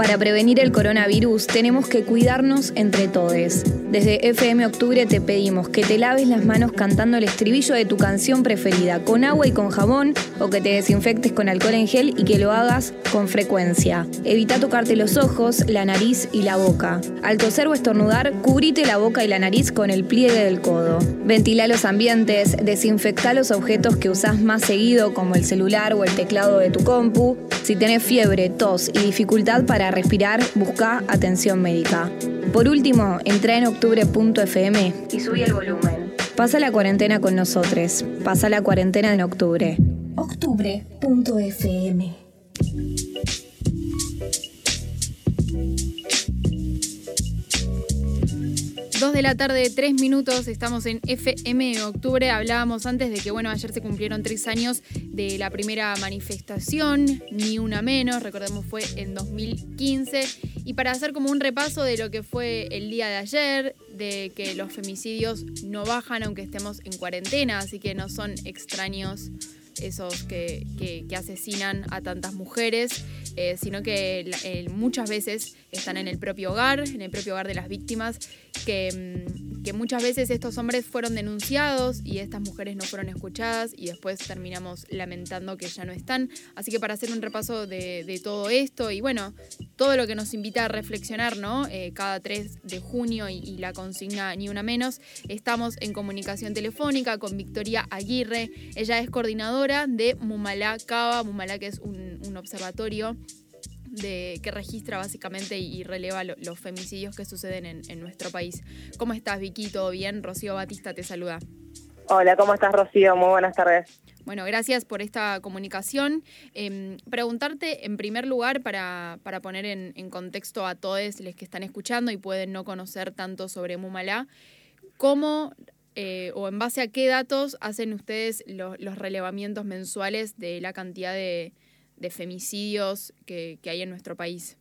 Para prevenir el coronavirus tenemos que cuidarnos entre todos. Desde FM Octubre te pedimos que te laves las manos cantando el estribillo de tu canción preferida con agua y con jabón o que te desinfectes con alcohol en gel y que lo hagas con frecuencia. Evita tocarte los ojos, la nariz y la boca. Al toser o estornudar, cubrite la boca y la nariz con el pliegue del codo. Ventila los ambientes, desinfecta los objetos que usás más seguido como el celular o el teclado de tu compu. Si tenés fiebre, tos y dificultad para respirar, busca atención médica. Por último, entra en octubre.fm y subí el volumen. Pasa la cuarentena con nosotros. Pasa la cuarentena en octubre. Octubre.fm 2 de la tarde, 3 minutos, estamos en FM Octubre. Hablábamos antes de que, bueno, ayer se cumplieron tres años de la primera manifestación, ni una menos, recordemos fue en 2015. Y para hacer como un repaso de lo que fue el día de ayer, de que los femicidios no bajan aunque estemos en cuarentena, así que no son extraños esos que, asesinan a tantas mujeres, eh, sino que muchas veces están en el propio hogar, en el propio hogar de las víctimas, que, mm, que, muchas veces estos hombres fueron denunciados y estas mujeres no fueron escuchadas y después terminamos lamentando que ya no están. Así que para hacer un repaso de, todo esto y bueno, todo lo que nos invita a reflexionar, ¿no? Eh, cada 3 de junio y, la consigna Ni Una Menos, estamos en comunicación telefónica con Victoria Aguirre. Ella es coordinadora de Mumalá Cava, Mumalá que es un, un observatorio de, que registra básicamente y releva los femicidios que suceden en, nuestro país. ¿Cómo estás, Vicky? ¿Todo bien? Rocío Batista te saluda. Hola, ¿cómo estás, Rocío? Muy buenas tardes. Bueno, gracias por esta comunicación. Em, preguntarte, en primer lugar, para, poner en, contexto a todos los que están escuchando y pueden no conocer tanto sobre Mumalá, ¿cómo eh, o en base a qué datos hacen ustedes los relevamientos mensuales de la cantidad de, femicidios que, hay en nuestro país?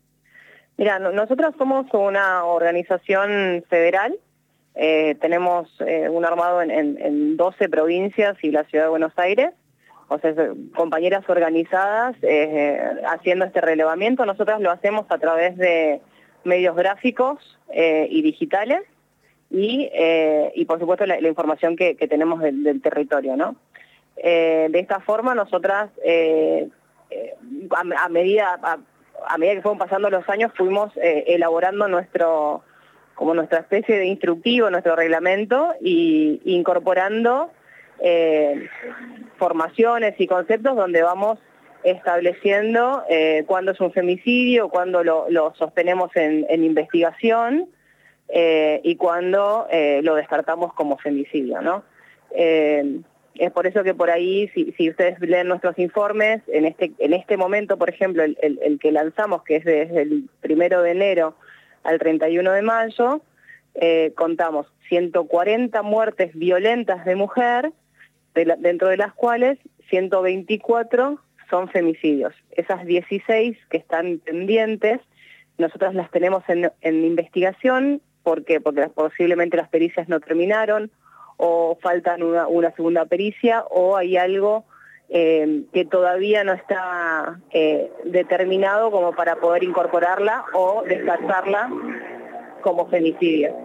Mira, nosotros somos una organización federal, eh, tenemos eh, un armado en, 12 provincias y la ciudad de Buenos Aires, o sea, compañeras organizadas haciendo este relevamiento. Nosotros lo hacemos a través de medios gráficos y digitales y, por supuesto la, información que, tenemos del, territorio. ¿no? de esta forma nosotras eh, a, medida a, medida que fueron pasando los años fuimos eh, elaborando nuestro como nuestra especie de instructivo, nuestro reglamento y incorporando eh, formaciones y conceptos donde vamos estableciendo cuándo es un femicidio, cuándo lo, sostenemos en, investigación y cuándo lo descartamos como femicidio. ¿no? Es por eso que por ahí, si, ustedes leen nuestros informes, en este, en este momento, por ejemplo, el, que lanzamos, que es desde el primero de enero al 31 de mayo, eh, contamos 140 muertes violentas de mujer, dentro de las cuales 124 son femicidios. Esas 16 que están pendientes, nosotras las tenemos en, en investigación, ¿por qué? Porque posiblemente las pericias no terminaron, o faltan una, segunda pericia o hay algo eh, que todavía no está eh, determinado como para poder incorporarla o descartarla como femicidio.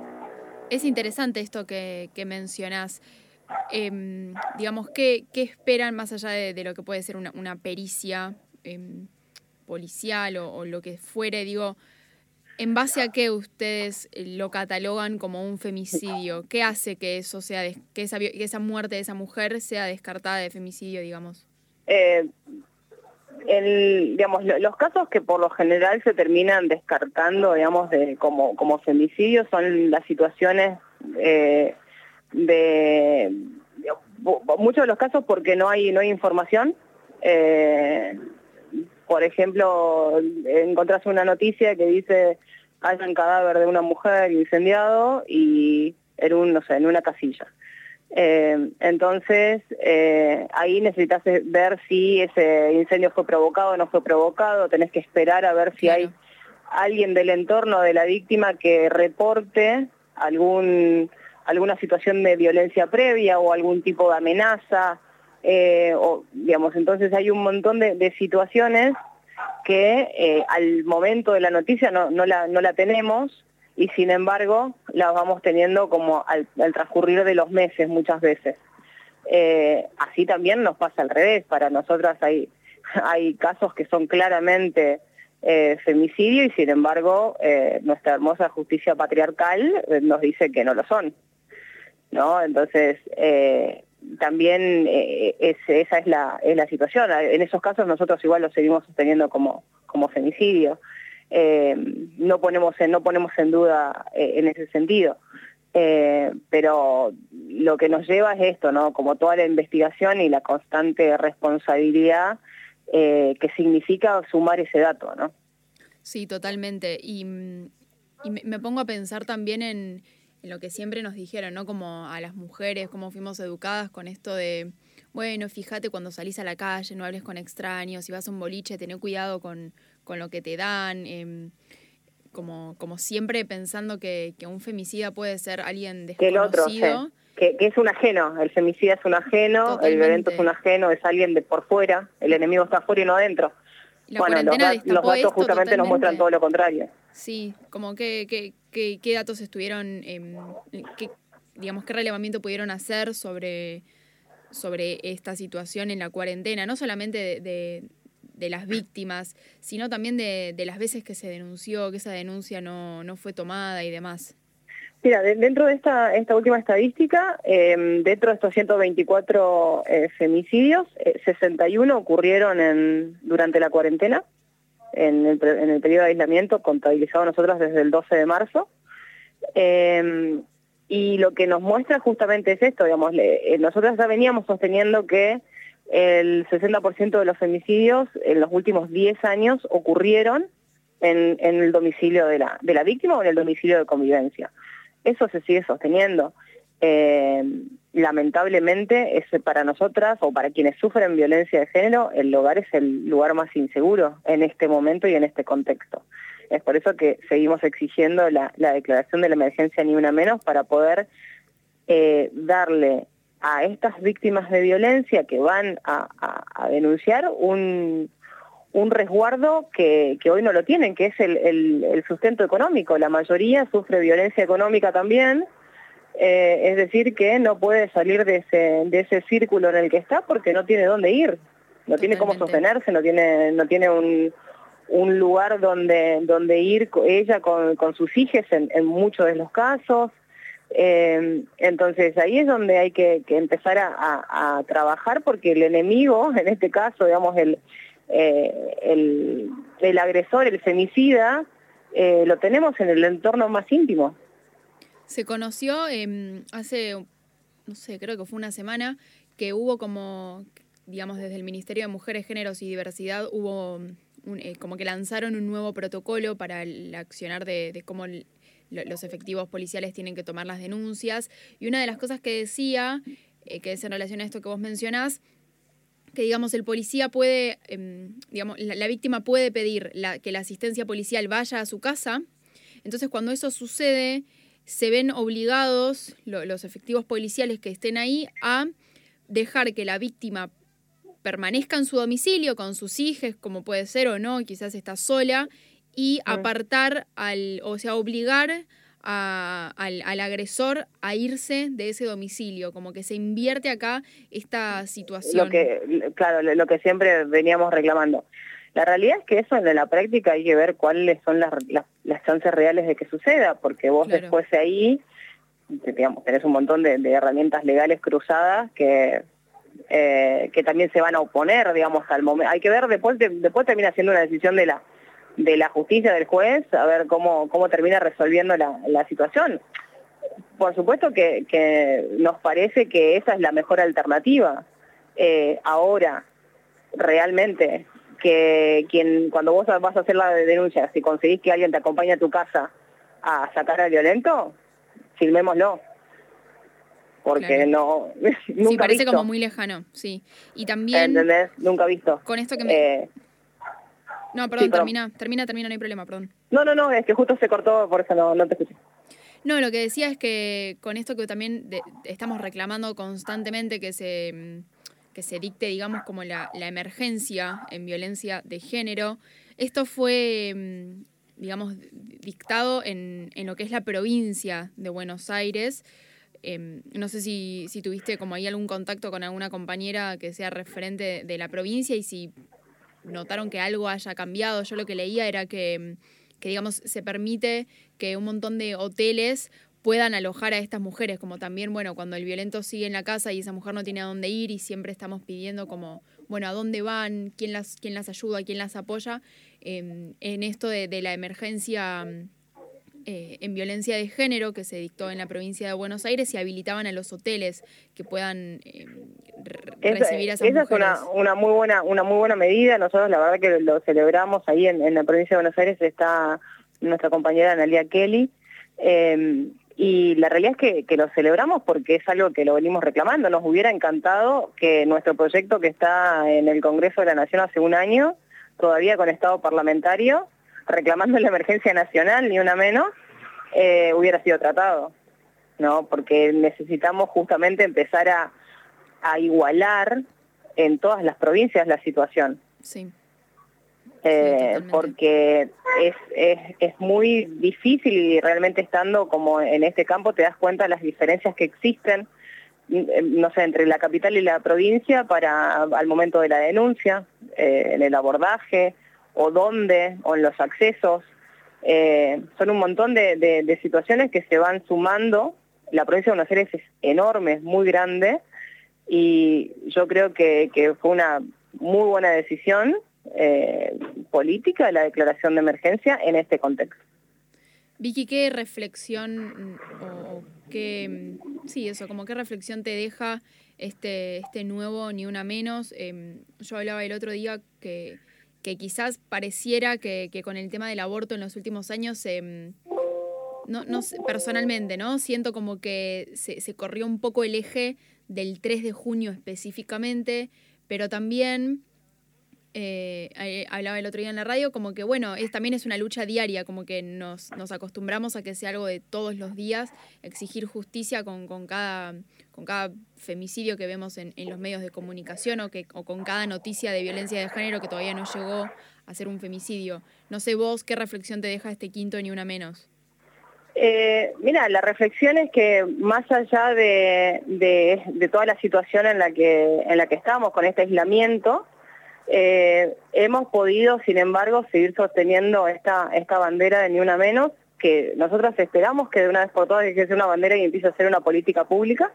Es interesante esto que, que mencionás. Em, digamos, ¿qué, ¿qué, esperan más allá de, lo que puede ser una, pericia em, policial o, o, lo que fuere? Digo, ¿En base a qué ustedes eh, lo catalogan como un femicidio? ¿Qué hace que eso sea, que esa, muerte de esa mujer sea descartada de femicidio, digamos? Eh, digamos, los casos que por lo general se terminan descartando, digamos, de, como, como femicidio son las situaciones eh, de, muchos de los casos porque no hay no hay información. Por ejemplo, encontrás una noticia que dice hay un cadáver de una mujer incendiado y en, un, no sé, en una casilla. Eh, entonces, eh, ahí necesitas ver si ese incendio fue provocado o no fue provocado, tenés que esperar a ver si hay alguien del entorno de la víctima que reporte algún, alguna situación de violencia previa o algún tipo de amenaza, eh, o, digamos, entonces hay un montón de situaciones que eh, al momento de la noticia no, la, no la tenemos y sin embargo la vamos teniendo como al, transcurrir de los meses muchas veces. Eh, así también nos pasa al revés, para nosotras hay, hay casos que son claramente eh, femicidio y sin embargo nuestra hermosa justicia patriarcal nos dice que no lo son. ¿no? Entonces, también eh, esa es la, situación. En esos casos nosotros igual lo seguimos sosteniendo como, como femicidio. Eh, no, ponemos en, no ponemos en duda eh, en ese sentido. pero lo que nos lleva es esto, ¿no? Como toda la investigación y la constante responsabilidad que significa sumar ese dato, ¿no? Sí, totalmente. Y me pongo a pensar también en en lo que siempre nos dijeron, ¿no? Como a las mujeres, cómo fuimos educadas con esto de, bueno, fíjate cuando salís a la calle, no hables con extraños, si vas a un boliche, ten cuidado con, con lo que te dan. Em, como, como siempre pensando que, que, un femicida puede ser alguien desconocido. Que, que, es un ajeno, el femicida es un ajeno, el violento es un ajeno, es alguien de por fuera, el enemigo está afuera y no adentro. Bueno, los, datos justamente nos muestran todo lo contrario. Sí, como que, que, qué datos estuvieron, eh, qué, digamos, qué relevamiento pudieron hacer sobre, sobre esta situación en la cuarentena, no solamente de, de, las víctimas, sino también de, de, las veces que se denunció, que esa denuncia no, no fue tomada y demás. Mira, dentro de esta, última estadística, em, dentro de estos 124 eh, femicidios, 61 eh, ocurrieron durante la cuarentena en el, periodo de aislamiento, contabilizado nosotros desde el 12 de marzo. Em, y lo que nos muestra justamente es esto, digamos, eh, nosotros ya veníamos sosteniendo que el 60% de los femicidios en los últimos 10 años ocurrieron en, el domicilio de la víctima o en el domicilio de convivencia. Eso se sigue sosteniendo. Em, lamentablemente es para nosotras o para quienes sufren violencia de género, el hogar es el lugar más inseguro en este momento y en este contexto. Es por eso que seguimos exigiendo la, declaración de la emergencia ni una menos para poder eh, darle a estas víctimas de violencia que van a, denunciar un, resguardo que, hoy no lo tienen, que es el sustento económico. La mayoría sufre violencia económica también, eh, es decir, que no puede salir de ese, de ese círculo en el que está porque no tiene dónde ir, no tiene cómo sostenerse, no tiene, no tiene un, un lugar donde, donde ir ella con, con sus hijos en, muchos de los casos. Eh, entonces ahí es donde hay que, empezar a, trabajar porque el enemigo, en este caso, digamos, el, eh, el, agresor, el femicida, lo tenemos en el entorno más íntimo. Se conoció em, hace, no sé, creo que fue una semana, que hubo como, digamos, desde el Ministerio de Mujeres, Géneros y Diversidad, hubo eh, como que lanzaron un nuevo protocolo para el accionar de, cómo los efectivos policiales tienen que tomar las denuncias. Y una de las cosas que decía, eh, que es en relación a esto que vos mencionás, que digamos el policía puede, em, digamos, la, víctima puede pedir que la asistencia policial vaya a su casa. Entonces cuando eso sucede, se ven obligados los efectivos policiales que estén ahí a dejar que la víctima permanezca en su domicilio con sus hijos, como puede ser o no, quizás está sola, y apartar al, o sea, obligar al, agresor a irse de ese domicilio, como que se invierte acá esta situación. Lo que, claro, lo que siempre veníamos reclamando. La realidad es que eso en la práctica hay que ver cuáles son las, las, chances reales de que suceda, porque vos después de ahí, digamos, tenés un montón de, herramientas legales cruzadas que, eh, que también se van a oponer, digamos, al momento. Hay que ver, después, después termina siendo una decisión de la, de la justicia, del juez, a ver cómo, cómo termina resolviendo la, la situación. Por supuesto que, que, nos parece que esa es la mejor alternativa. Eh, ahora, realmente que quien cuando vos vas a hacer la denuncia, si conseguís que alguien te acompañe a tu casa a sacar al violento, filmémoslo. Porque no, nunca Sí, parece como muy lejano, sí. Y también... ¿Entendés? Nunca visto. Con esto que me... Eh, no, perdón, termina, termina, termina, no hay problema, perdón. No, no, no, es que justo se cortó, por eso no, no te escuché. No, lo que decía es que con esto que también estamos reclamando constantemente que se que se dicte, digamos, como la, emergencia en violencia de género. Esto fue, mm, digamos, dictado en, lo que es la provincia de Buenos Aires. Em, no sé si, si, tuviste como ahí algún contacto con alguna compañera que sea referente de la provincia y si notaron que algo haya cambiado. Yo lo que leía era que, que digamos, se permite que un montón de hoteles puedan alojar a estas mujeres, como también, bueno, cuando el violento sigue en la casa y esa mujer no tiene a dónde ir y siempre estamos pidiendo como, bueno, a dónde van, quién las, quién las ayuda, quién las apoya, em, en esto de, la emergencia eh, en violencia de género que se dictó en la provincia de Buenos Aires y habilitaban a los hoteles que puedan em, recibir a esas esa es una, una, muy buena, una muy buena medida, nosotros la verdad que lo celebramos ahí en, la provincia de Buenos Aires, está nuestra compañera Analia Kelly, em, y la realidad es que, lo celebramos porque es algo que lo venimos reclamando. Nos hubiera encantado que nuestro proyecto que está en el Congreso de la Nación hace un año, todavía con Estado parlamentario, reclamando la emergencia nacional, ni una menos, eh, hubiera sido tratado. ¿no? Porque necesitamos justamente empezar a, a igualar en todas las provincias la situación. Sí. Eh, porque es, es, es, muy difícil y realmente estando como en este campo te das cuenta de las diferencias que existen, mm, no sé, entre la capital y la provincia para al momento de la denuncia, eh, en el abordaje, o dónde, o en los accesos. Eh, son un montón de, situaciones que se van sumando. La provincia de Buenos Aires es enorme, es muy grande, y yo creo que, que fue una muy buena decisión eh, política la declaración de emergencia en este contexto. Vicky, ¿qué reflexión o qué, sí, eso, como qué reflexión te deja este, este nuevo Ni Una Menos? Em, yo hablaba el otro día que, que quizás pareciera que, con el tema del aborto en los últimos años, em, no, no, personalmente, ¿no? Siento como que se, se corrió un poco el eje del 3 de junio específicamente, pero también eh, hablaba el otro día en la radio, como que bueno, es, también es una lucha diaria, como que nos, nos acostumbramos a que sea algo de todos los días, exigir justicia con, con, cada, con cada femicidio que vemos en, en los medios de comunicación o, que, o con cada noticia de violencia de género que todavía no llegó a ser un femicidio. No sé vos qué reflexión te deja este quinto ni una menos. Eh, mira, la reflexión es que más allá de, de, de, toda la situación en la que en la que estamos con este aislamiento, eh, hemos podido, sin embargo, seguir sosteniendo esta, esta bandera de Ni Una Menos, que nosotros esperamos que de una vez por todas deje de ser una bandera y empiece a ser una política pública,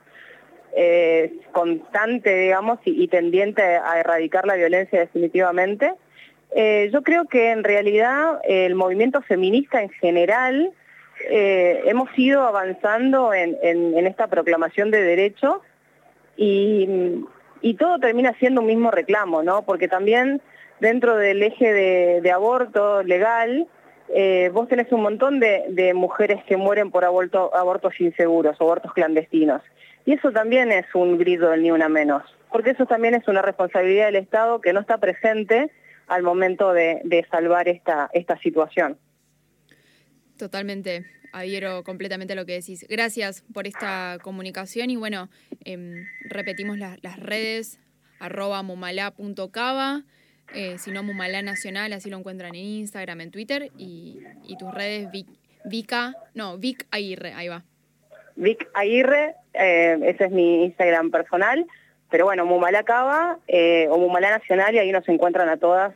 eh, constante, digamos, y, tendiente a erradicar la violencia definitivamente. Eh, yo creo que en realidad el movimiento feminista en general hemos ido avanzando en esta proclamación de derechos y y todo termina siendo un mismo reclamo, ¿no? Porque también dentro del eje de, aborto legal, eh, vos tenés un montón de, mujeres que mueren por aborto, abortos inseguros, abortos clandestinos. Y eso también es un grito del ni una menos, porque eso también es una responsabilidad del Estado que no está presente al momento de, de salvar esta situación. Totalmente adhiero completamente a lo que decís. Gracias por esta comunicación y bueno, em, repetimos las redes, arroba mumala.cava, eh, si no Mumalá Nacional, así lo encuentran en Instagram, en Twitter y, tus redes Vic, Vica, no, Vic Aguirre, ahí va. Vic Aguirre, eh, ese es mi Instagram personal, pero bueno, Mumalá Cava eh, o Mumalá Nacional y ahí nos encuentran a todas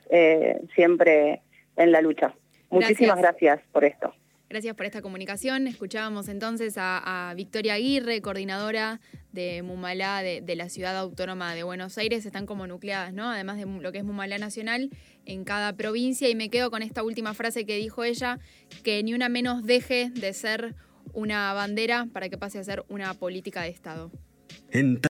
siempre en la lucha. Muchísimas gracias por esto. Gracias por esta comunicación. Escuchábamos entonces a, Victoria Aguirre, coordinadora de Mumalá de, la Ciudad Autónoma de Buenos Aires. Están como nucleadas, ¿no? Además de lo que es Mumalá Nacional en cada provincia. Y me quedo con esta última frase que dijo ella, que ni una menos deje de ser una bandera para que pase a ser una política de Estado.